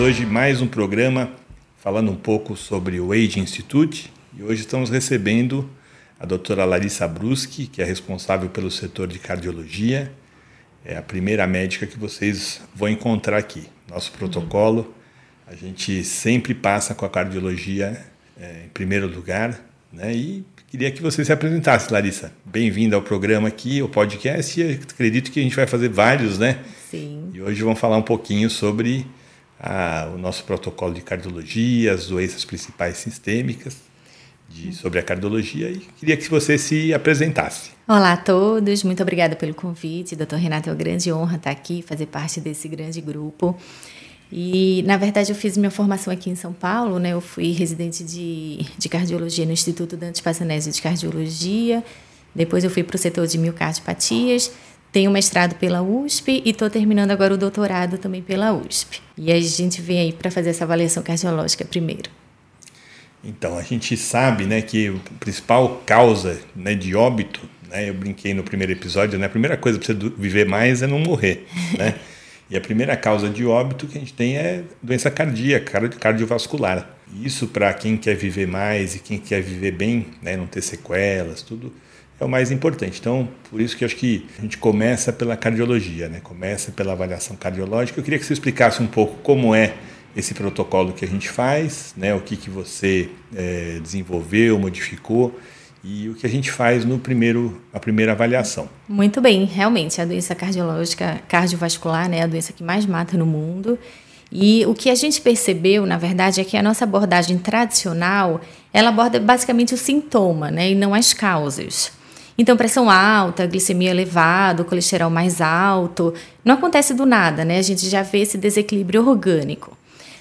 hoje mais um programa falando um pouco sobre o Age Institute e hoje estamos recebendo a doutora Larissa Bruschi, que é responsável pelo setor de cardiologia. É a primeira médica que vocês vão encontrar aqui. Nosso protocolo, a gente sempre passa com a cardiologia é, em primeiro lugar, né? E queria que você se apresentasse, Larissa. Bem-vinda ao programa aqui, ao podcast. E acredito que a gente vai fazer vários, né? Sim. E hoje vamos falar um pouquinho sobre a, o nosso protocolo de cardiologia, as doenças principais sistêmicas, de, sobre a cardiologia, e queria que você se apresentasse. Olá a todos, muito obrigada pelo convite. Doutor Renato, é uma grande honra estar aqui, fazer parte desse grande grupo. E, na verdade, eu fiz minha formação aqui em São Paulo, né? Eu fui residente de, de cardiologia no Instituto Dante Passanese de Cardiologia. Depois eu fui para o setor de miocardiopatias tenho mestrado pela USP e estou terminando agora o doutorado também pela USP. E a gente vem aí para fazer essa avaliação cardiológica primeiro. Então, a gente sabe né, que a principal causa né, de óbito, né, eu brinquei no primeiro episódio, né, a primeira coisa para você viver mais é não morrer. Né? e a primeira causa de óbito que a gente tem é doença cardíaca, cardiovascular. Isso para quem quer viver mais e quem quer viver bem, né, não ter sequelas, tudo é o mais importante. Então, por isso que eu acho que a gente começa pela cardiologia, né? começa pela avaliação cardiológica. Eu queria que você explicasse um pouco como é esse protocolo que a gente faz, né? o que, que você é, desenvolveu, modificou e o que a gente faz no primeiro a primeira avaliação. Muito bem, realmente a doença cardiológica cardiovascular né, é a doença que mais mata no mundo. E o que a gente percebeu, na verdade, é que a nossa abordagem tradicional, ela aborda basicamente o sintoma, né, e não as causas. Então, pressão alta, glicemia elevada, colesterol mais alto, não acontece do nada, né? A gente já vê esse desequilíbrio orgânico.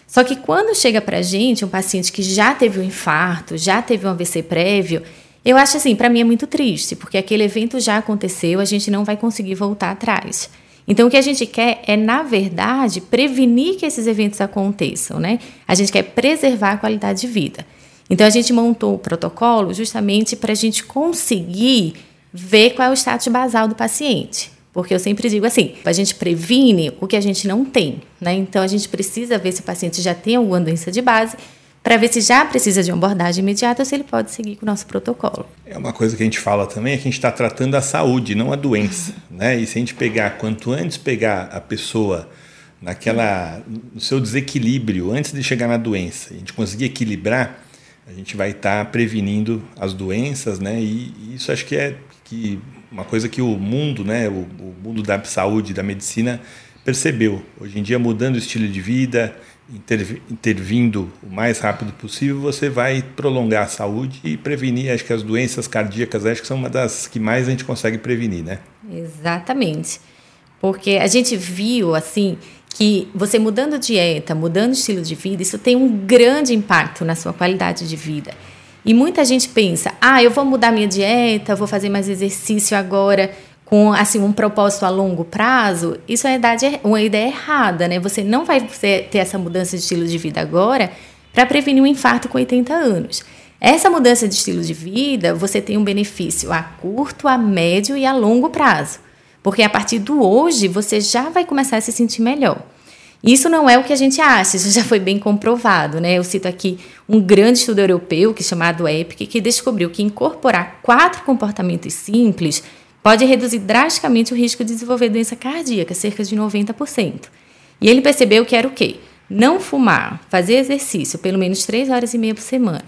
Só que quando chega para a gente um paciente que já teve um infarto, já teve um AVC prévio, eu acho assim, para mim é muito triste, porque aquele evento já aconteceu, a gente não vai conseguir voltar atrás. Então, o que a gente quer é, na verdade, prevenir que esses eventos aconteçam, né? A gente quer preservar a qualidade de vida. Então, a gente montou o protocolo justamente para a gente conseguir ver qual é o status basal do paciente. Porque eu sempre digo assim, a gente previne o que a gente não tem, né? Então a gente precisa ver se o paciente já tem alguma doença de base para ver se já precisa de uma abordagem imediata ou se ele pode seguir com o nosso protocolo. É uma coisa que a gente fala também é que a gente está tratando a saúde, não a doença, né? E se a gente pegar quanto antes pegar a pessoa naquela no seu desequilíbrio antes de chegar na doença, a gente conseguir equilibrar, a gente vai estar tá prevenindo as doenças, né? E, e isso acho que é que uma coisa que o mundo, né, o, o mundo da saúde, da medicina percebeu. Hoje em dia, mudando o estilo de vida, intervindo o mais rápido possível, você vai prolongar a saúde e prevenir, acho que as doenças cardíacas, acho que são uma das que mais a gente consegue prevenir, né? Exatamente. Porque a gente viu, assim, que você mudando dieta, mudando estilo de vida, isso tem um grande impacto na sua qualidade de vida. E muita gente pensa: ah, eu vou mudar minha dieta, vou fazer mais exercício agora com assim um propósito a longo prazo. Isso é uma ideia errada, né? Você não vai ter essa mudança de estilo de vida agora para prevenir um infarto com 80 anos. Essa mudança de estilo de vida, você tem um benefício a curto, a médio e a longo prazo. Porque a partir do hoje, você já vai começar a se sentir melhor. Isso não é o que a gente acha, isso já foi bem comprovado, né? Eu cito aqui um grande estudo europeu, que é chamado EPIC, que descobriu que incorporar quatro comportamentos simples pode reduzir drasticamente o risco de desenvolver doença cardíaca, cerca de 90%. E ele percebeu que era o quê? Não fumar, fazer exercício pelo menos três horas e meia por semana,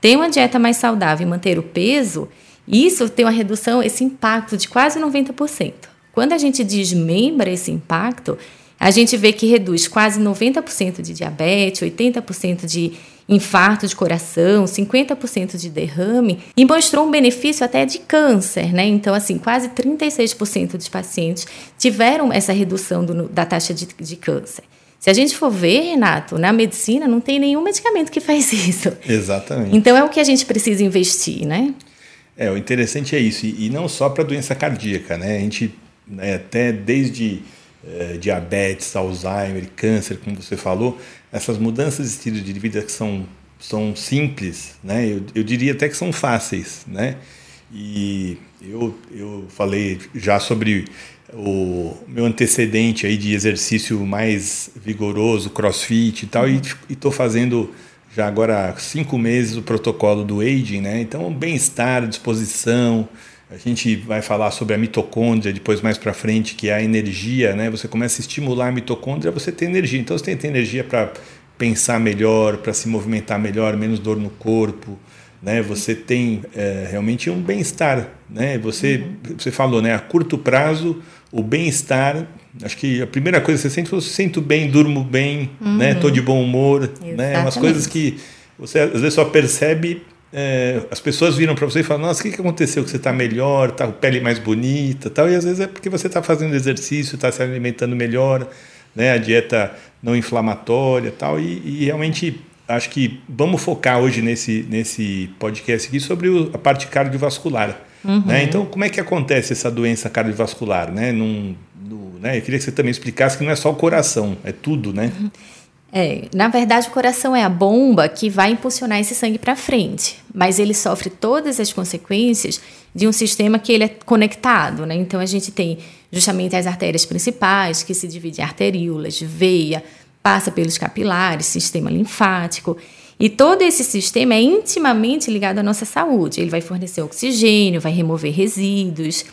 ter uma dieta mais saudável e manter o peso, isso tem uma redução, esse impacto de quase 90%. Quando a gente desmembra esse impacto, a gente vê que reduz quase 90% de diabetes, 80% de infarto de coração, 50% de derrame e mostrou um benefício até de câncer, né? Então, assim, quase 36% dos pacientes tiveram essa redução do, da taxa de, de câncer. Se a gente for ver, Renato, na medicina não tem nenhum medicamento que faz isso. Exatamente. Então é o que a gente precisa investir, né? É, o interessante é isso, e, e não só para doença cardíaca, né? A gente, né, até desde é, diabetes, Alzheimer, câncer, como você falou, essas mudanças de estilo de vida que são, são simples, né? eu, eu diria até que são fáceis. Né? E eu, eu falei já sobre o meu antecedente aí de exercício mais vigoroso, crossfit e tal, e estou fazendo já agora há cinco meses o protocolo do aging, né? Então, bem-estar, disposição. A gente vai falar sobre a mitocôndria depois mais para frente, que é a energia, né? Você começa a estimular a mitocôndria, você tem energia. Então, você tem, tem energia para pensar melhor, para se movimentar melhor, menos dor no corpo, né? Você tem é, realmente um bem-estar, né? Você uhum. você falou, né? A curto prazo, o bem-estar. Acho que a primeira coisa que você sente, eu sinto bem, durmo bem, uhum. né? Tô de bom humor, Exatamente. né? Umas coisas que você às vezes só percebe. É, as pessoas viram para você e falam: Nossa, o que, que aconteceu? Que você está melhor, tá com pele mais bonita, tal. E às vezes é porque você está fazendo exercício, está se alimentando melhor, né? A dieta não inflamatória, tal. E, e realmente acho que vamos focar hoje nesse, nesse podcast aqui sobre o, a parte cardiovascular. Uhum. Né? Então, como é que acontece essa doença cardiovascular? Né? Num, no, né? Eu queria que você também explicasse que não é só o coração, é tudo, né? Uhum. É, na verdade, o coração é a bomba que vai impulsionar esse sangue para frente, mas ele sofre todas as consequências de um sistema que ele é conectado, né? Então a gente tem justamente as artérias principais que se dividem em arteríolas, veia, passa pelos capilares, sistema linfático. E todo esse sistema é intimamente ligado à nossa saúde. Ele vai fornecer oxigênio, vai remover resíduos.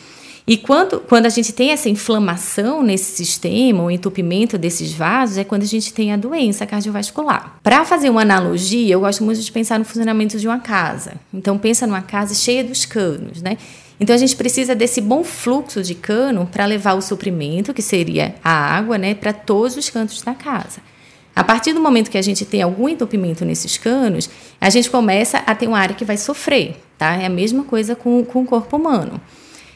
E quando, quando a gente tem essa inflamação nesse sistema, o entupimento desses vasos, é quando a gente tem a doença cardiovascular. Para fazer uma analogia, eu gosto muito de pensar no funcionamento de uma casa. Então, pensa numa casa cheia dos canos, né? Então a gente precisa desse bom fluxo de cano para levar o suprimento, que seria a água, né, para todos os cantos da casa. A partir do momento que a gente tem algum entupimento nesses canos, a gente começa a ter uma área que vai sofrer, tá? É a mesma coisa com, com o corpo humano.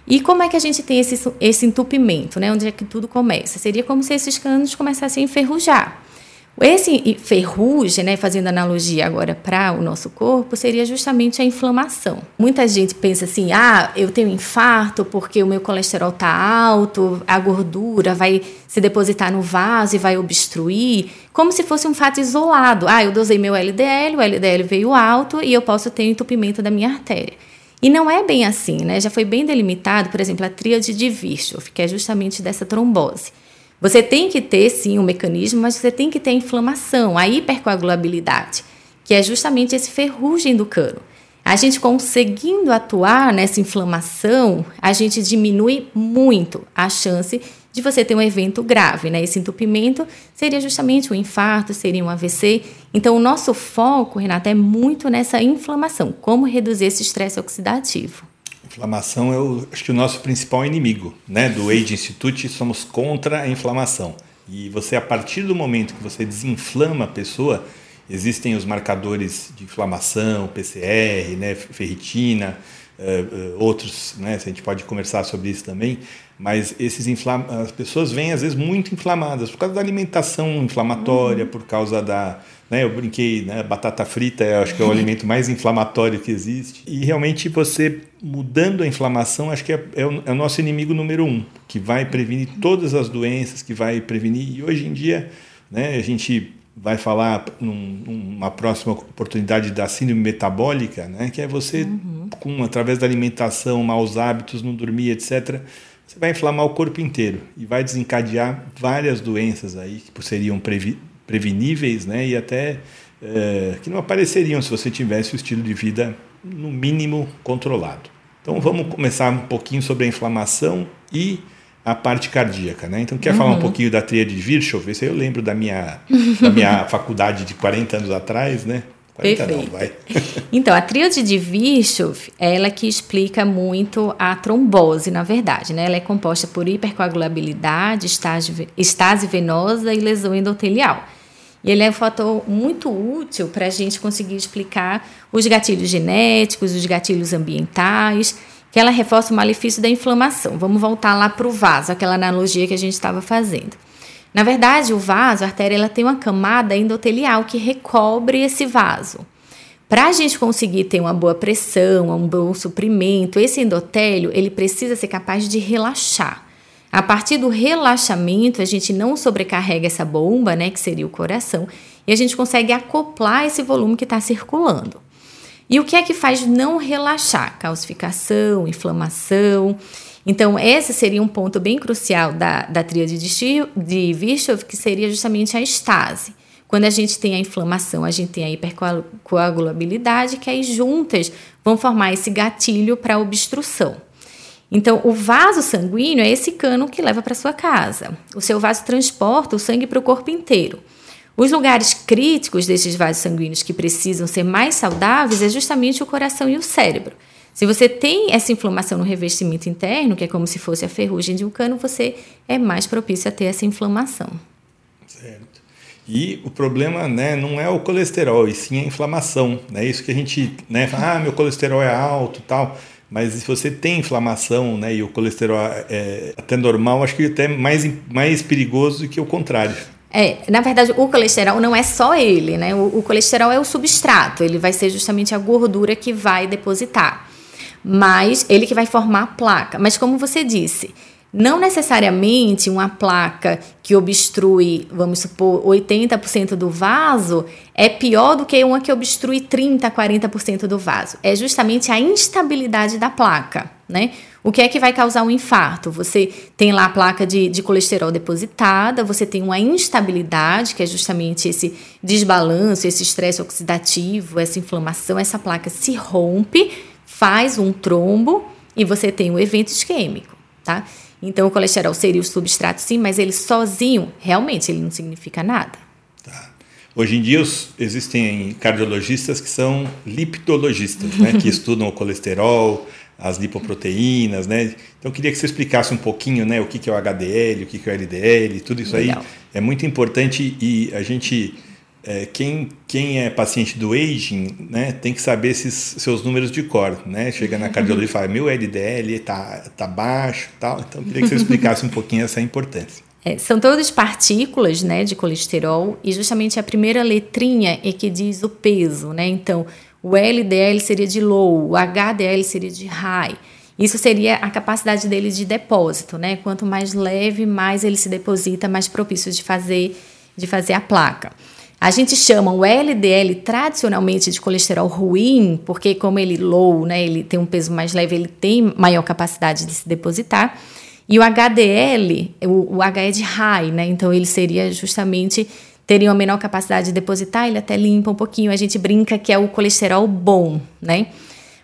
E como é que a gente tem esse, esse entupimento, né? Onde é que tudo começa? Seria como se esses canos começassem a enferrujar. Esse ferrugem, né, fazendo analogia agora para o nosso corpo, seria justamente a inflamação. Muita gente pensa assim: ah, eu tenho infarto porque o meu colesterol está alto, a gordura vai se depositar no vaso e vai obstruir, como se fosse um fato isolado. Ah, eu dosei meu LDL, o LDL veio alto e eu posso ter entupimento da minha artéria. E não é bem assim, né? Já foi bem delimitado, por exemplo, a tríade de Virchow, que é justamente dessa trombose. Você tem que ter, sim, um mecanismo, mas você tem que ter a inflamação, a hipercoagulabilidade, que é justamente esse ferrugem do cano. A gente conseguindo atuar nessa inflamação, a gente diminui muito a chance de você ter um evento grave, né? Esse entupimento seria justamente um infarto, seria um AVC. Então, o nosso foco, Renata, é muito nessa inflamação, como reduzir esse estresse oxidativo. Inflamação é, o, acho que o nosso principal inimigo, né? Do Age Institute, somos contra a inflamação. E você, a partir do momento que você desinflama a pessoa, existem os marcadores de inflamação, PCR, né? Ferritina, uh, outros, né? A gente pode conversar sobre isso também. Mas esses inflam as pessoas vêm às vezes muito inflamadas por causa da alimentação inflamatória, uhum. por causa da né, eu brinquei, né, batata frita é, acho que é o alimento mais inflamatório que existe. E realmente você mudando a inflamação, acho que é, é, o, é o nosso inimigo número um, que vai prevenir todas as doenças, que vai prevenir. E hoje em dia, né, a gente vai falar num, numa próxima oportunidade da síndrome metabólica, né, que é você, uhum. com através da alimentação, maus hábitos, não dormir, etc., você vai inflamar o corpo inteiro e vai desencadear várias doenças aí que seriam previ preveníveis né, e até é, que não apareceriam se você tivesse o estilo de vida, no mínimo, controlado. Então vamos começar um pouquinho sobre a inflamação e a parte cardíaca. Né? Então, quer uhum. falar um uhum. pouquinho da tríade de Virchow? Esse aí eu lembro da minha, da minha faculdade de 40 anos atrás, né? 40 Perfeito. Não, vai. então, a tríade de Virchow, ela que explica muito a trombose, na verdade, né? Ela é composta por hipercoagulabilidade, estase venosa e lesão endotelial. E ele é um fator muito útil para a gente conseguir explicar os gatilhos genéticos, os gatilhos ambientais, que ela reforça o malefício da inflamação. Vamos voltar lá para o vaso, aquela analogia que a gente estava fazendo. Na verdade, o vaso, a artéria, ela tem uma camada endotelial que recobre esse vaso. Para a gente conseguir ter uma boa pressão, um bom suprimento, esse endotélio ele precisa ser capaz de relaxar. A partir do relaxamento, a gente não sobrecarrega essa bomba, né, que seria o coração, e a gente consegue acoplar esse volume que está circulando. E o que é que faz não relaxar? Calcificação, inflamação. Então, esse seria um ponto bem crucial da, da tríade de, de Virchow, que seria justamente a estase. Quando a gente tem a inflamação, a gente tem a hipercoagulabilidade, que aí juntas vão formar esse gatilho para obstrução. Então, o vaso sanguíneo é esse cano que leva para sua casa. O seu vaso transporta o sangue para o corpo inteiro. Os lugares críticos desses vasos sanguíneos que precisam ser mais saudáveis é justamente o coração e o cérebro. Se você tem essa inflamação no revestimento interno, que é como se fosse a ferrugem de um cano, você é mais propício a ter essa inflamação. Certo. E o problema né, não é o colesterol, e sim a inflamação. É né? isso que a gente né, fala, ah, meu colesterol é alto tal. Mas se você tem inflamação né, e o colesterol é até normal, acho que até mais, mais perigoso do que o contrário. É, na verdade, o colesterol não é só ele, né? O, o, colesterol é o substrato, ele vai ser justamente a gordura que vai depositar. Mas ele que vai formar a placa. Mas como você disse, não necessariamente uma placa que obstrui, vamos supor, 80% do vaso é pior do que uma que obstrui 30%, 40% do vaso. É justamente a instabilidade da placa, né? O que é que vai causar um infarto? Você tem lá a placa de, de colesterol depositada, você tem uma instabilidade, que é justamente esse desbalanço, esse estresse oxidativo, essa inflamação, essa placa se rompe, faz um trombo e você tem um evento isquêmico, tá? Então, o colesterol seria o substrato, sim, mas ele sozinho, realmente, ele não significa nada. Tá. Hoje em dia, existem cardiologistas que são lipidologistas, né, que estudam o colesterol, as lipoproteínas, né? Então, eu queria que você explicasse um pouquinho, né, o que é o HDL, o que é o LDL, tudo isso Legal. aí é muito importante e a gente é, quem, quem é paciente do aging né, tem que saber esses seus números de cor. Né? Chega na cardiologia e fala: meu LDL está tá baixo. Tal. Então, queria que você explicasse um pouquinho essa importância. É, são todas partículas né, de colesterol e justamente a primeira letrinha é que diz o peso. Né? Então, o LDL seria de low, o HDL seria de high. Isso seria a capacidade dele de depósito. Né? Quanto mais leve, mais ele se deposita, mais propício de fazer, de fazer a placa. A gente chama o LDL tradicionalmente de colesterol ruim, porque como ele low, né, ele tem um peso mais leve, ele tem maior capacidade de se depositar. E o HDL, o, o H é de high, né? Então ele seria justamente teria uma menor capacidade de depositar, ele até limpa um pouquinho. A gente brinca que é o colesterol bom, né?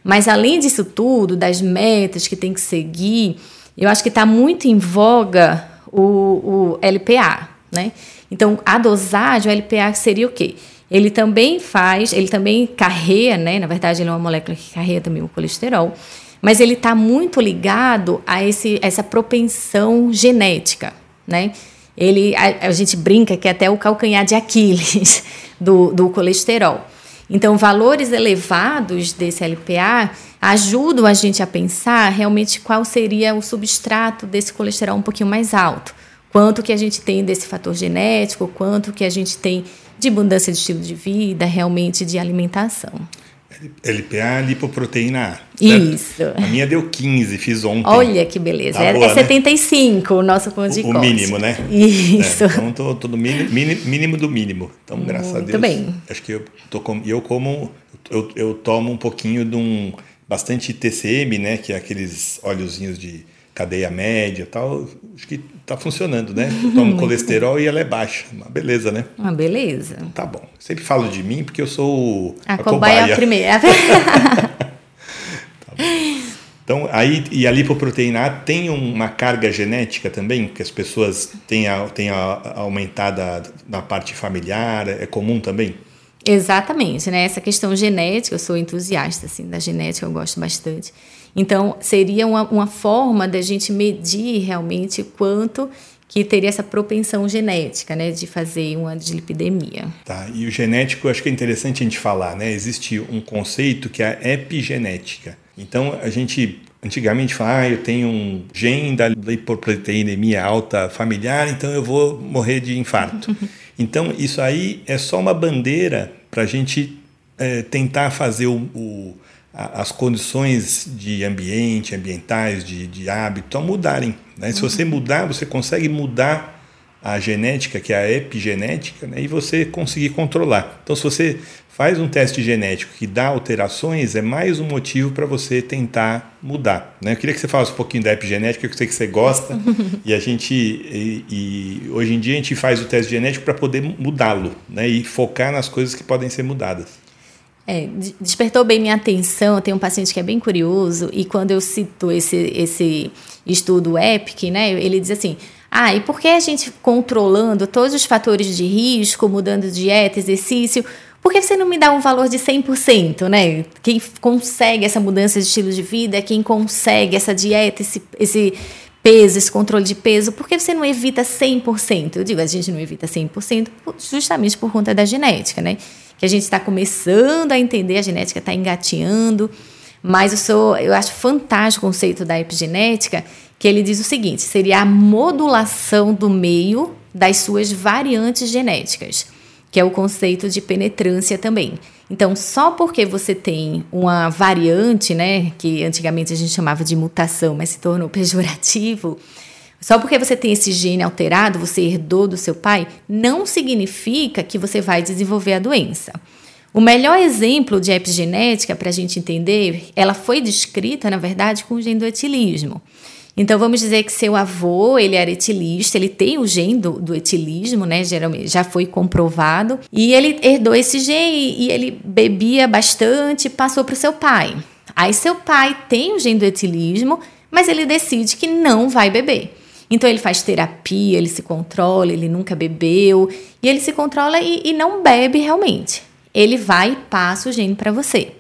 Mas além disso tudo, das metas que tem que seguir, eu acho que está muito em voga o, o LPA, né? Então, a dosagem, o LPA seria o quê? Ele também faz, ele também carrega, né? Na verdade, ele é uma molécula que carrega também o colesterol, mas ele está muito ligado a esse, essa propensão genética, né? Ele, a, a, gente brinca que é até o calcanhar de Aquiles do, do colesterol. Então, valores elevados desse LPA ajudam a gente a pensar realmente qual seria o substrato desse colesterol um pouquinho mais alto quanto que a gente tem desse fator genético, quanto que a gente tem de abundância de estilo de vida, realmente de alimentação. LPA, lipoproteína A. Certo? Isso. A minha deu 15, fiz ontem. Olha que beleza. Tá é, boa, é 75 né? o nosso ponto de O, o mínimo, né? Isso. É, então, tô, tô no mínimo, mínimo, do mínimo. Então, graças Muito a Deus. Muito bem. Acho que eu, tô com, eu como, eu, eu tomo um pouquinho de um, bastante TCM, né? Que é aqueles óleozinhos de cadeia média tal, acho que está funcionando, né? Eu tomo colesterol e ela é baixa. Uma beleza, né? Uma beleza. Tá bom. Sempre falo de mim porque eu sou a, a cobaia. cobaia. primeira. tá então, aí, e a lipoproteína A tem uma carga genética também, que as pessoas têm, a, têm a, aumentada na parte familiar, é comum também? Exatamente, né? Essa questão genética, eu sou entusiasta assim, da genética, eu gosto bastante. Então, seria uma, uma forma da gente medir realmente quanto que teria essa propensão genética, né, de fazer uma dislipidemia. Tá, e o genético, acho que é interessante a gente falar, né, existe um conceito que é a epigenética. Então, a gente antigamente falava, ah, eu tenho um gene da lipoproteinemia alta familiar, então eu vou morrer de infarto. então, isso aí é só uma bandeira para a gente é, tentar fazer o, o as condições de ambiente, ambientais, de, de hábito, a mudarem. Né? Se você mudar, você consegue mudar a genética, que é a epigenética, né, e você conseguir controlar. Então, se você faz um teste genético que dá alterações, é mais um motivo para você tentar mudar. Né? Eu queria que você falasse um pouquinho da epigenética, que eu sei que você gosta, e a gente, e, e, hoje em dia a gente faz o teste genético para poder mudá-lo, né? e focar nas coisas que podem ser mudadas. É, despertou bem minha atenção. Eu tenho um paciente que é bem curioso e quando eu cito esse, esse estudo EPIC, né, ele diz assim: ah, e por que a gente controlando todos os fatores de risco, mudando dieta, exercício, por que você não me dá um valor de 100%, né? Quem consegue essa mudança de estilo de vida, quem consegue essa dieta, esse, esse peso, esse controle de peso, por que você não evita 100%? Eu digo, a gente não evita 100% justamente por conta da genética, né? Que a gente está começando a entender, a genética está engateando, mas eu, sou, eu acho fantástico o conceito da epigenética, que ele diz o seguinte, seria a modulação do meio das suas variantes genéticas que é o conceito de penetrância também. Então, só porque você tem uma variante, né, que antigamente a gente chamava de mutação, mas se tornou pejorativo, só porque você tem esse gene alterado, você herdou do seu pai, não significa que você vai desenvolver a doença. O melhor exemplo de epigenética para a gente entender, ela foi descrita, na verdade, com o gene do etilismo. Então vamos dizer que seu avô, ele era etilista, ele tem o gene do, do etilismo, né? Geralmente já foi comprovado. E ele herdou esse gene e ele bebia bastante, passou para o seu pai. Aí seu pai tem o gene do etilismo, mas ele decide que não vai beber. Então ele faz terapia, ele se controla, ele nunca bebeu, e ele se controla e, e não bebe realmente. Ele vai e passa o gene para você.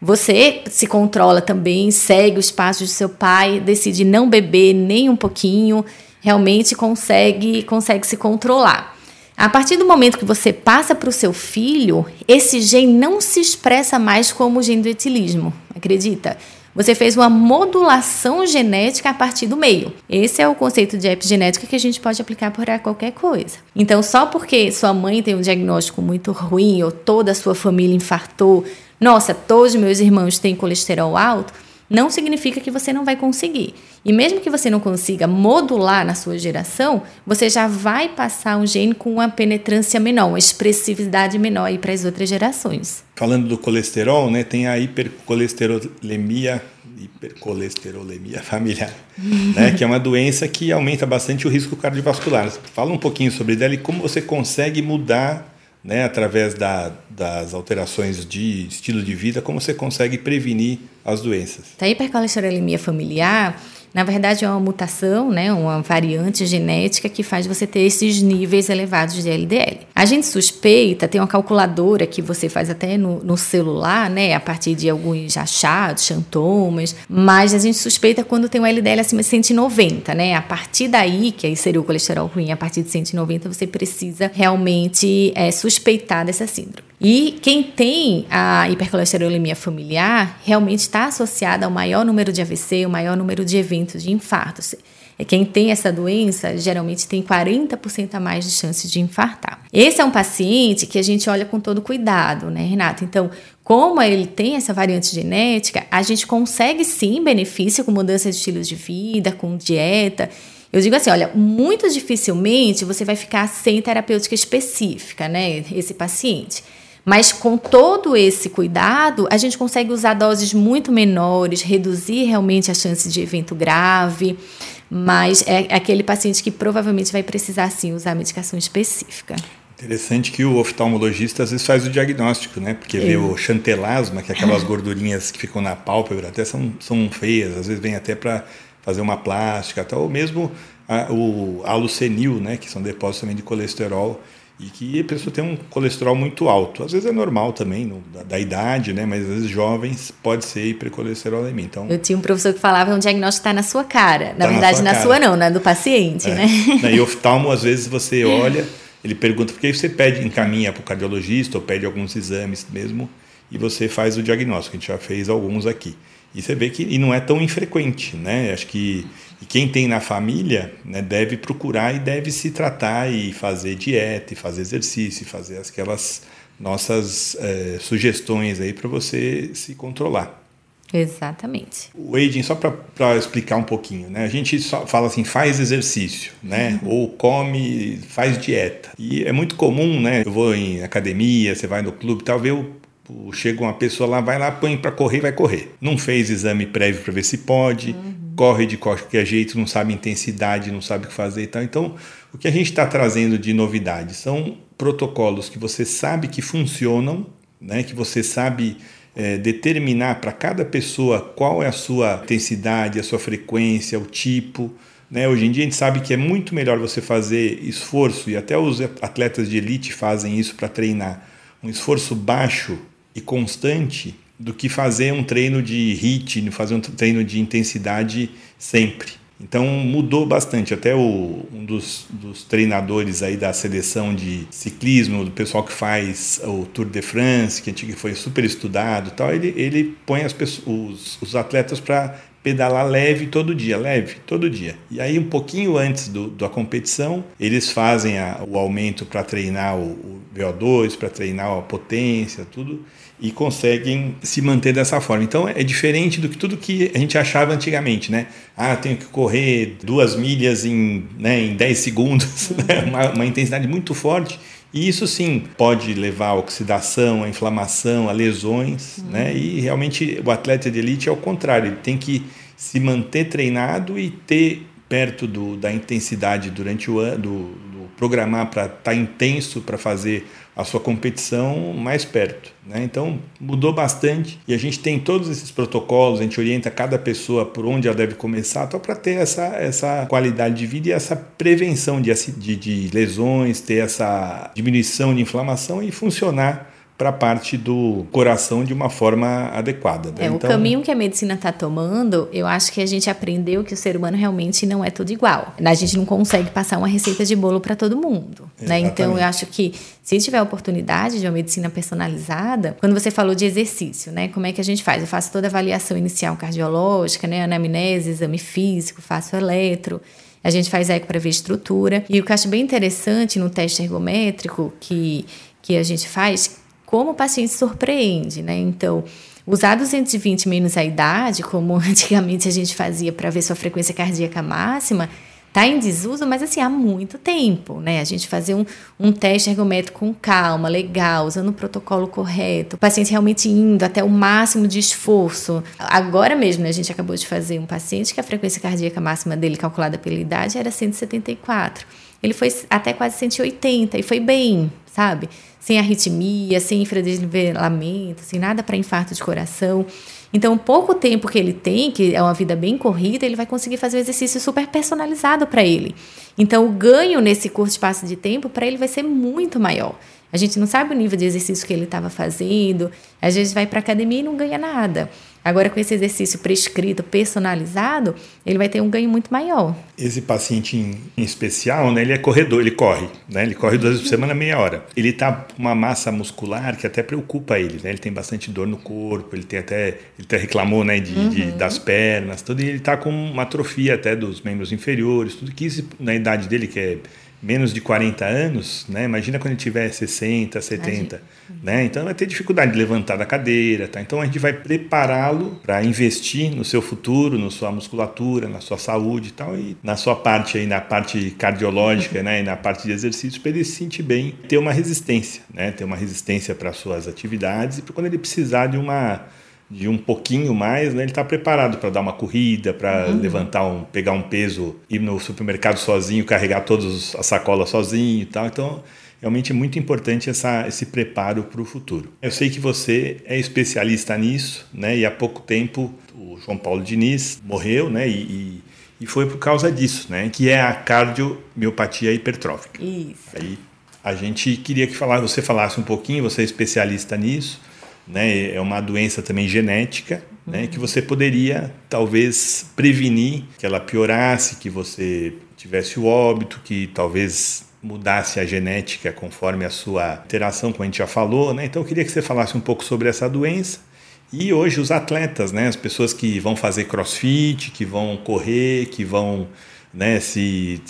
Você se controla também, segue os passos do seu pai, decide não beber nem um pouquinho, realmente consegue, consegue se controlar. A partir do momento que você passa para o seu filho, esse gene não se expressa mais como o gene do etilismo, acredita? Você fez uma modulação genética a partir do meio. Esse é o conceito de epigenética que a gente pode aplicar para qualquer coisa. Então, só porque sua mãe tem um diagnóstico muito ruim ou toda a sua família infartou, nossa, todos meus irmãos têm colesterol alto, não significa que você não vai conseguir. E mesmo que você não consiga modular na sua geração, você já vai passar um gene com uma penetrância menor, uma expressividade menor para as outras gerações. Falando do colesterol, né, tem a hipercolesterolemia, hipercolesterolemia familiar, né, que é uma doença que aumenta bastante o risco cardiovascular. Fala um pouquinho sobre ela e como você consegue mudar né, através da, das alterações de estilo de vida, como você consegue prevenir as doenças. A hipercolesterolemia familiar na verdade, é uma mutação, né, uma variante genética que faz você ter esses níveis elevados de LDL. A gente suspeita, tem uma calculadora que você faz até no, no celular, né, a partir de alguns achados, sintomas, mas a gente suspeita quando tem um LDL acima de 190, né? A partir daí, que aí seria o colesterol ruim, a partir de 190 você precisa realmente é, suspeitar dessa síndrome. E quem tem a hipercolesterolemia familiar realmente está associada ao maior número de AVC, o maior número de eventos de infartos. É quem tem essa doença geralmente tem 40% a mais de chances de infartar. Esse é um paciente que a gente olha com todo cuidado, né, Renata? Então, como ele tem essa variante genética, a gente consegue sim benefício com mudança de estilo de vida, com dieta. Eu digo assim, olha, muito dificilmente você vai ficar sem terapêutica específica, né, esse paciente. Mas com todo esse cuidado, a gente consegue usar doses muito menores, reduzir realmente a chance de evento grave, mas é aquele paciente que provavelmente vai precisar sim usar medicação específica. Interessante que o oftalmologista às vezes faz o diagnóstico, né? Porque é. vê o chantelasma, que é aquelas gordurinhas que ficam na pálpebra, até são, são feias, às vezes vem até para fazer uma plástica, ou mesmo a, o alucenil, né? Que são depósitos também de colesterol e que a pessoa tem um colesterol muito alto. Às vezes é normal também, no, da, da, idade, né? Mas às vezes jovens pode ser hipercolesterolemia. Então, eu tinha um professor que falava que um diagnóstico está na sua cara. Na tá verdade, na sua, na sua não, na do paciente, é. né? E oftalmo, às vezes você olha, ele pergunta, porque aí você pede, encaminha para o cardiologista ou pede alguns exames mesmo e você faz o diagnóstico. A gente já fez alguns aqui. E você vê que e não é tão infrequente, né? Acho que quem tem na família né, deve procurar e deve se tratar e fazer dieta, e fazer exercício, e fazer aquelas nossas é, sugestões aí para você se controlar. Exatamente. O aging, só para explicar um pouquinho, né? A gente só fala assim, faz exercício, né? Uhum. Ou come, faz dieta. E é muito comum, né? Eu vou em academia, você vai no clube, tal, ver o chega uma pessoa lá, vai lá, põe para correr, vai correr. Não fez exame prévio para ver se pode, uhum. corre de qualquer jeito, não sabe intensidade, não sabe o que fazer e tal. Então, o que a gente está trazendo de novidade são protocolos que você sabe que funcionam, né? Que você sabe é, determinar para cada pessoa qual é a sua intensidade, a sua frequência, o tipo. Né? Hoje em dia a gente sabe que é muito melhor você fazer esforço, e até os atletas de elite fazem isso para treinar, um esforço baixo e constante, do que fazer um treino de HIIT, fazer um treino de intensidade sempre. Então mudou bastante. Até o, um dos, dos, treinadores aí da seleção de ciclismo, do pessoal que faz o Tour de France, que foi super estudado, tal, ele, ele põe as os, os atletas para pedalar leve todo dia, leve todo dia. E aí um pouquinho antes do, da competição, eles fazem a, o aumento para treinar o, o VO2, para treinar a potência, tudo e conseguem se manter dessa forma. Então é diferente do que tudo que a gente achava antigamente, né? Ah, tenho que correr duas milhas em, né, em 10 segundos, né? uma, uma intensidade muito forte. E isso sim pode levar a oxidação, a inflamação, a lesões, uhum. né? E realmente o atleta de elite é o contrário, ele tem que se manter treinado e ter perto do, da intensidade durante o ano, programar para estar tá intenso para fazer a sua competição mais perto. Né? Então mudou bastante e a gente tem todos esses protocolos, a gente orienta cada pessoa por onde ela deve começar, para ter essa, essa qualidade de vida e essa prevenção de, de, de lesões, ter essa diminuição de inflamação e funcionar para a parte do coração de uma forma adequada. Né? É, então... O caminho que a medicina está tomando, eu acho que a gente aprendeu que o ser humano realmente não é tudo igual. A gente não consegue passar uma receita de bolo para todo mundo. Né? Então, eu acho que se tiver a oportunidade de uma medicina personalizada, quando você falou de exercício, né? Como é que a gente faz? Eu faço toda a avaliação inicial cardiológica, né? Anamnese, exame físico, faço eletro. A gente faz eco para ver estrutura. E o que eu acho bem interessante no teste ergométrico que, que a gente faz como o paciente surpreende, né? Então, usar 220 menos a idade, como antigamente a gente fazia para ver sua frequência cardíaca máxima, está em desuso, mas assim, há muito tempo, né? A gente fazer um, um teste ergométrico com calma, legal, usando o protocolo correto, o paciente realmente indo até o máximo de esforço. Agora mesmo, né, a gente acabou de fazer um paciente que a frequência cardíaca máxima dele, calculada pela idade, era 174. Ele foi até quase 180 e foi bem, sabe? Sem arritmia, sem infradesnivelamento, sem nada para infarto de coração. Então, pouco tempo que ele tem, que é uma vida bem corrida, ele vai conseguir fazer um exercício super personalizado para ele. Então, o ganho nesse curto espaço de tempo para ele vai ser muito maior. A gente não sabe o nível de exercício que ele estava fazendo. Às vezes vai para academia e não ganha nada. Agora, com esse exercício prescrito, personalizado, ele vai ter um ganho muito maior. Esse paciente em, especial, né, ele é corredor, ele corre, né, ele corre duas vezes por semana, meia hora. Ele está com uma massa muscular que até preocupa ele, né, ele tem bastante dor no corpo, ele tem até, ele até reclamou, né, de, uhum. de das pernas, tudo, e ele está com uma atrofia até dos membros inferiores, tudo que isso, na idade dele, que é menos de 40 anos, né? Imagina quando ele tiver 60, 70, né? Então vai ter dificuldade de levantar da cadeira, tá? Então a gente vai prepará-lo para investir no seu futuro, na sua musculatura, na sua saúde e tal e na sua parte aí na parte cardiológica, né, e na parte de exercício para ele se sentir bem, ter uma resistência, né? Ter uma resistência para suas atividades e para quando ele precisar de uma de um pouquinho mais, né, ele está preparado para dar uma corrida, para uhum. levantar um, pegar um peso, ir no supermercado sozinho, carregar todas as sacolas sozinho e tal. Então, realmente é muito importante essa, esse preparo para o futuro. Eu sei que você é especialista nisso, né? E há pouco tempo o João Paulo Diniz morreu, né? E, e, e foi por causa disso, né? Que é a cardiomiopatia hipertrófica. Isso. Aí a gente queria que falar, você falasse um pouquinho, você é especialista nisso né? É uma doença também genética, né? Que você poderia talvez prevenir que ela piorasse, que você tivesse o óbito, que talvez mudasse a genética conforme a sua interação, como a gente já falou, né? Então eu queria que você falasse um pouco sobre essa doença. E hoje os atletas, né, as pessoas que vão fazer crossfit, que vão correr, que vão né, se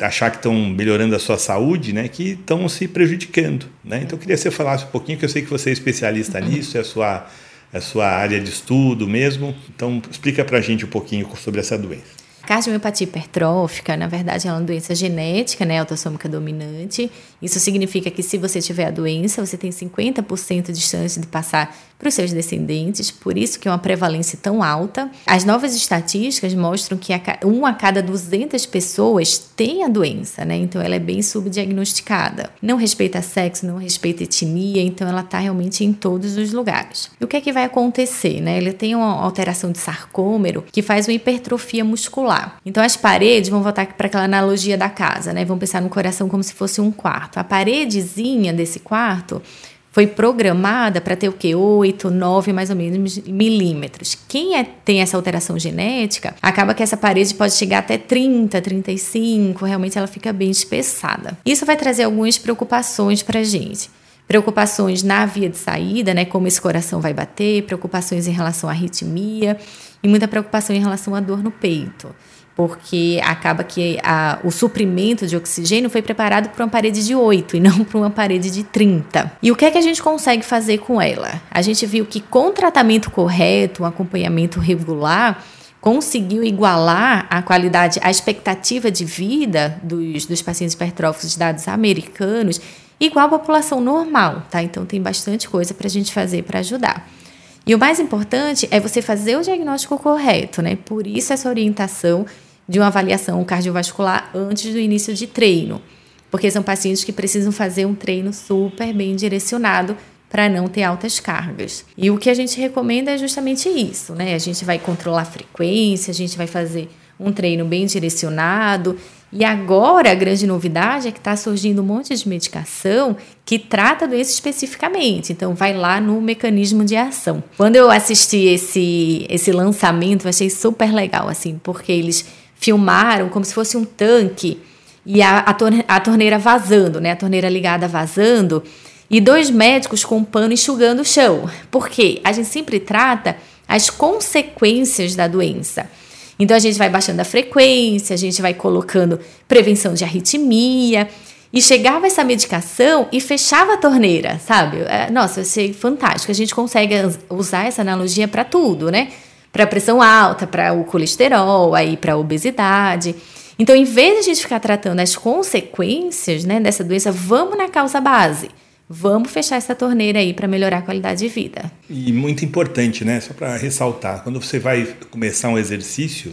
achar que estão melhorando a sua saúde, né, que estão se prejudicando, né? Então eu queria que você falasse um pouquinho, que eu sei que você é especialista nisso, é a sua a sua área de estudo mesmo. Então, explica para a gente um pouquinho sobre essa doença. Cardiomiopatia hipertrófica, na verdade, é uma doença genética, né, autossômica dominante. Isso significa que se você tiver a doença, você tem 50% de chance de passar para os seus descendentes, por isso que é uma prevalência tão alta. As novas estatísticas mostram que um a cada 200 pessoas tem a doença, né? Então ela é bem subdiagnosticada. Não respeita sexo, não respeita etnia, então ela está realmente em todos os lugares. E o que é que vai acontecer, né? Ele tem uma alteração de sarcômero que faz uma hipertrofia muscular. Então as paredes, vão voltar para aquela analogia da casa, né? Vão pensar no coração como se fosse um quarto. A paredezinha desse quarto foi programada para ter o que? 8, 9 mais ou menos milímetros. Quem é, tem essa alteração genética, acaba que essa parede pode chegar até 30, 35, realmente ela fica bem espessada. Isso vai trazer algumas preocupações para a gente preocupações na via de saída, né, como esse coração vai bater, preocupações em relação à arritmia e muita preocupação em relação à dor no peito porque acaba que a, o suprimento de oxigênio foi preparado para uma parede de 8 e não para uma parede de 30. E o que é que a gente consegue fazer com ela? A gente viu que com tratamento correto, um acompanhamento regular, conseguiu igualar a qualidade, a expectativa de vida dos, dos pacientes hipertróficos de dados americanos, igual à população normal, tá? Então tem bastante coisa para a gente fazer para ajudar. E o mais importante é você fazer o diagnóstico correto, né? Por isso essa orientação de uma avaliação cardiovascular antes do início de treino, porque são pacientes que precisam fazer um treino super bem direcionado para não ter altas cargas. E o que a gente recomenda é justamente isso, né? A gente vai controlar a frequência, a gente vai fazer um treino bem direcionado. E agora a grande novidade é que está surgindo um monte de medicação que trata doença especificamente. Então vai lá no mecanismo de ação. Quando eu assisti esse, esse lançamento, eu achei super legal, assim, porque eles filmaram como se fosse um tanque e a, a, torne, a torneira vazando, né? A torneira ligada vazando e dois médicos com um pano enxugando o chão. Porque a gente sempre trata as consequências da doença. Então a gente vai baixando a frequência, a gente vai colocando prevenção de arritmia. E chegava essa medicação e fechava a torneira, sabe? É, nossa, achei fantástico. A gente consegue usar essa analogia para tudo, né? Para pressão alta, para o colesterol, aí para a obesidade. Então, em vez de a gente ficar tratando as consequências né, dessa doença, vamos na causa base. Vamos fechar essa torneira aí para melhorar a qualidade de vida. E muito importante, né? Só para ressaltar, quando você vai começar um exercício,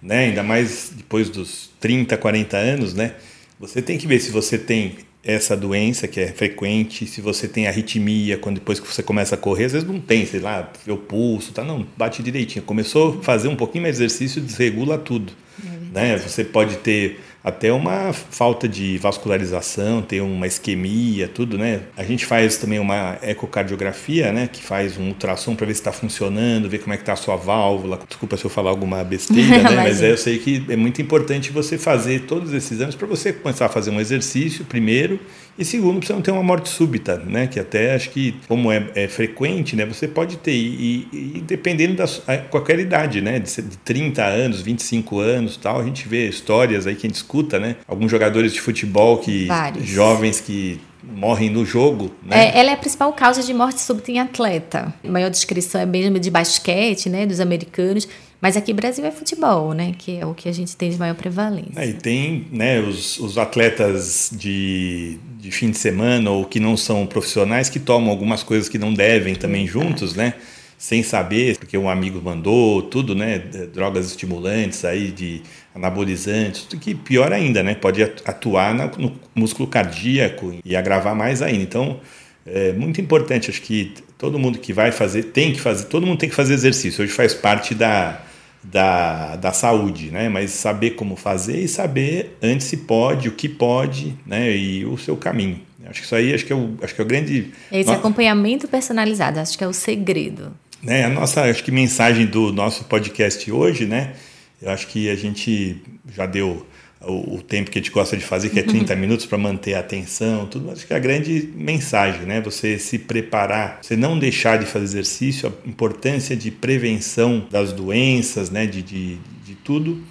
né, ainda mais depois dos 30, 40 anos, né? Você tem que ver se você tem essa doença que é frequente, se você tem arritmia, quando depois que você começa a correr, às vezes não tem, sei lá, o pulso, tá? Não, bate direitinho. Começou a fazer um pouquinho mais de exercício, desregula tudo. É né? Você pode ter até uma falta de vascularização, ter uma isquemia, tudo, né? A gente faz também uma ecocardiografia, né? Que faz um ultrassom para ver se está funcionando, ver como é que está a sua válvula. Desculpa se eu falar alguma besteira, né? Mas é, eu sei que é muito importante você fazer todos esses exames para você começar a fazer um exercício primeiro e segundo, você não ter uma morte súbita, né? Que até acho que, como é, é frequente, né? Você pode ter, e, e, e dependendo da qualquer idade, né? De, de 30 anos, 25 anos tal, a gente vê histórias aí que a gente escuta, né? Alguns jogadores de futebol que. Vários. jovens que morrem no jogo. Né? É, ela é a principal causa de morte súbita em atleta. A maior descrição é mesmo de basquete, né, dos americanos. Mas aqui no Brasil é futebol, né? Que é o que a gente tem de maior prevalência. É, e tem né, os, os atletas de, de fim de semana ou que não são profissionais que tomam algumas coisas que não devem também juntos, né? Sem saber, porque um amigo mandou, tudo, né? Drogas estimulantes aí, de anabolizantes, tudo que pior ainda, né? Pode atuar no músculo cardíaco e agravar mais ainda. Então, é muito importante, acho que todo mundo que vai fazer tem que fazer, todo mundo tem que fazer exercício. Hoje faz parte da da, da saúde, né? Mas saber como fazer e saber antes se pode, o que pode, né? E o seu caminho. Acho que isso aí acho que é o, acho que é o grande. Esse acompanhamento personalizado, acho que é o segredo. Né? A nossa, acho que mensagem do nosso podcast hoje, né? Eu acho que a gente já deu o, o, tempo que a gente gosta de fazer, que é 30 uhum. minutos para manter a atenção, tudo. Acho que é a grande mensagem, né? Você se preparar, você não deixar de fazer exercício, a importância de prevenção das doenças, né? De, de, de tudo.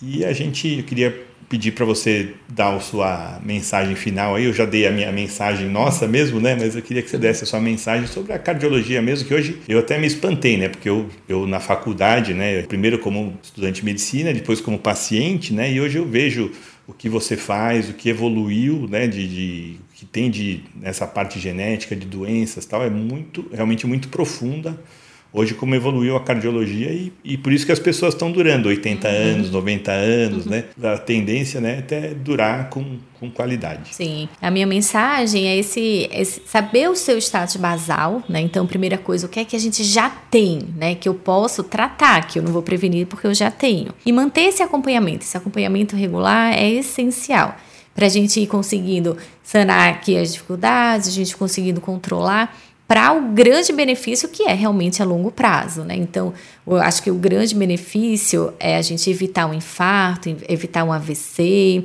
E a gente, eu queria pedir para você dar a sua mensagem final aí. Eu já dei a minha mensagem nossa mesmo, né? Mas eu queria que você desse a sua mensagem sobre a cardiologia mesmo, que hoje eu até me espantei, né? Porque eu, eu na faculdade, né? Primeiro como estudante de medicina, depois como paciente, né? E hoje eu vejo o que você faz, o que evoluiu, né? De, de que tem de nessa parte genética de doenças, tal, é muito realmente muito profunda hoje como evoluiu a cardiologia e, e por isso que as pessoas estão durando 80 uhum. anos, 90 anos, uhum. né? A tendência, né, é até durar com, com qualidade. Sim. A minha mensagem é esse, esse, saber o seu status basal, né? Então, primeira coisa, o que é que a gente já tem, né, que eu posso tratar, que eu não vou prevenir porque eu já tenho. E manter esse acompanhamento, esse acompanhamento regular é essencial para a gente ir conseguindo sanar aqui as dificuldades, a gente conseguindo controlar para o grande benefício que é realmente a longo prazo, né? Então, eu acho que o grande benefício é a gente evitar um infarto, evitar um AVC,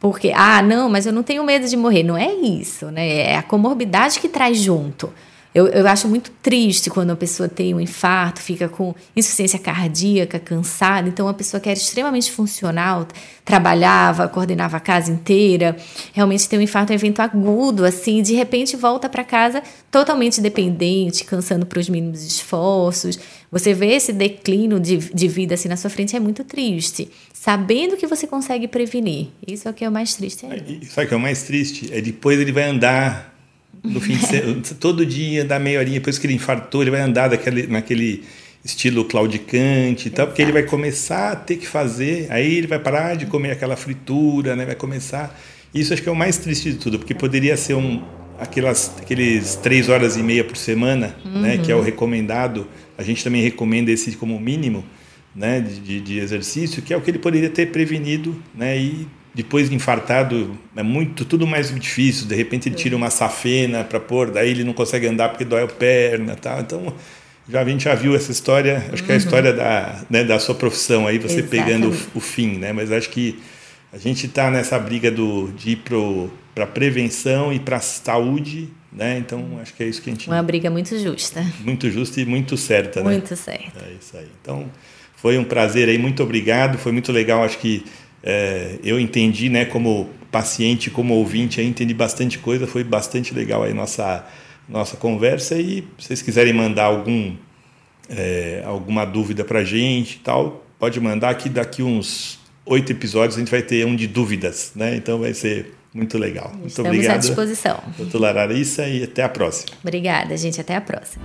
porque, ah, não, mas eu não tenho medo de morrer. Não é isso, né? É a comorbidade que traz junto. Eu, eu acho muito triste quando a pessoa tem um infarto, fica com insuficiência cardíaca, cansada. Então, uma pessoa que era extremamente funcional, trabalhava, coordenava a casa inteira, realmente tem um infarto, um evento agudo, assim, de repente volta para casa totalmente dependente, cansando para os mínimos esforços. Você vê esse declínio de, de vida assim na sua frente é muito triste. Sabendo que você consegue prevenir. Isso é o que é o mais triste. Sabe o que é o mais triste? É depois ele vai andar no fim de semana, todo dia, dá meia horinha, depois que ele infartou, ele vai andar daquele, naquele estilo claudicante e tal, porque ele vai começar a ter que fazer, aí ele vai parar de comer aquela fritura, né? vai começar. Isso acho que é o mais triste de tudo, porque poderia ser um, aquelas, aqueles três horas e meia por semana, uhum. né? que é o uhum. recomendado. A gente também recomenda esse como mínimo né? de, de exercício, que é o que ele poderia ter prevenido né? e depois de infartado é muito tudo mais difícil. De repente ele tira uma safena para pôr daí ele não consegue andar porque dói a perna tal. Então já a gente já viu essa história. Acho que é a uhum. história da né, da sua profissão aí você Exatamente. pegando o, o, fim né? Mas acho que a gente está nessa briga do de ir para prevenção e para saúde né? Então acho que é isso que a gente uma briga muito justa. Muito justa e muito certa né? Muito certa. É isso aí. Então foi um prazer aí. Muito obrigado. Foi muito legal. Acho que é, eu entendi, né, como paciente, como ouvinte, aí entendi bastante coisa, foi bastante legal aí nossa nossa conversa e se vocês quiserem mandar algum é, alguma dúvida para gente tal, pode mandar que daqui uns oito episódios a gente vai ter um de dúvidas, né? Então vai ser muito legal. Muito Estamos obrigado. à disposição. Doutor Larissa e até a próxima. Obrigada, gente. Até a próxima.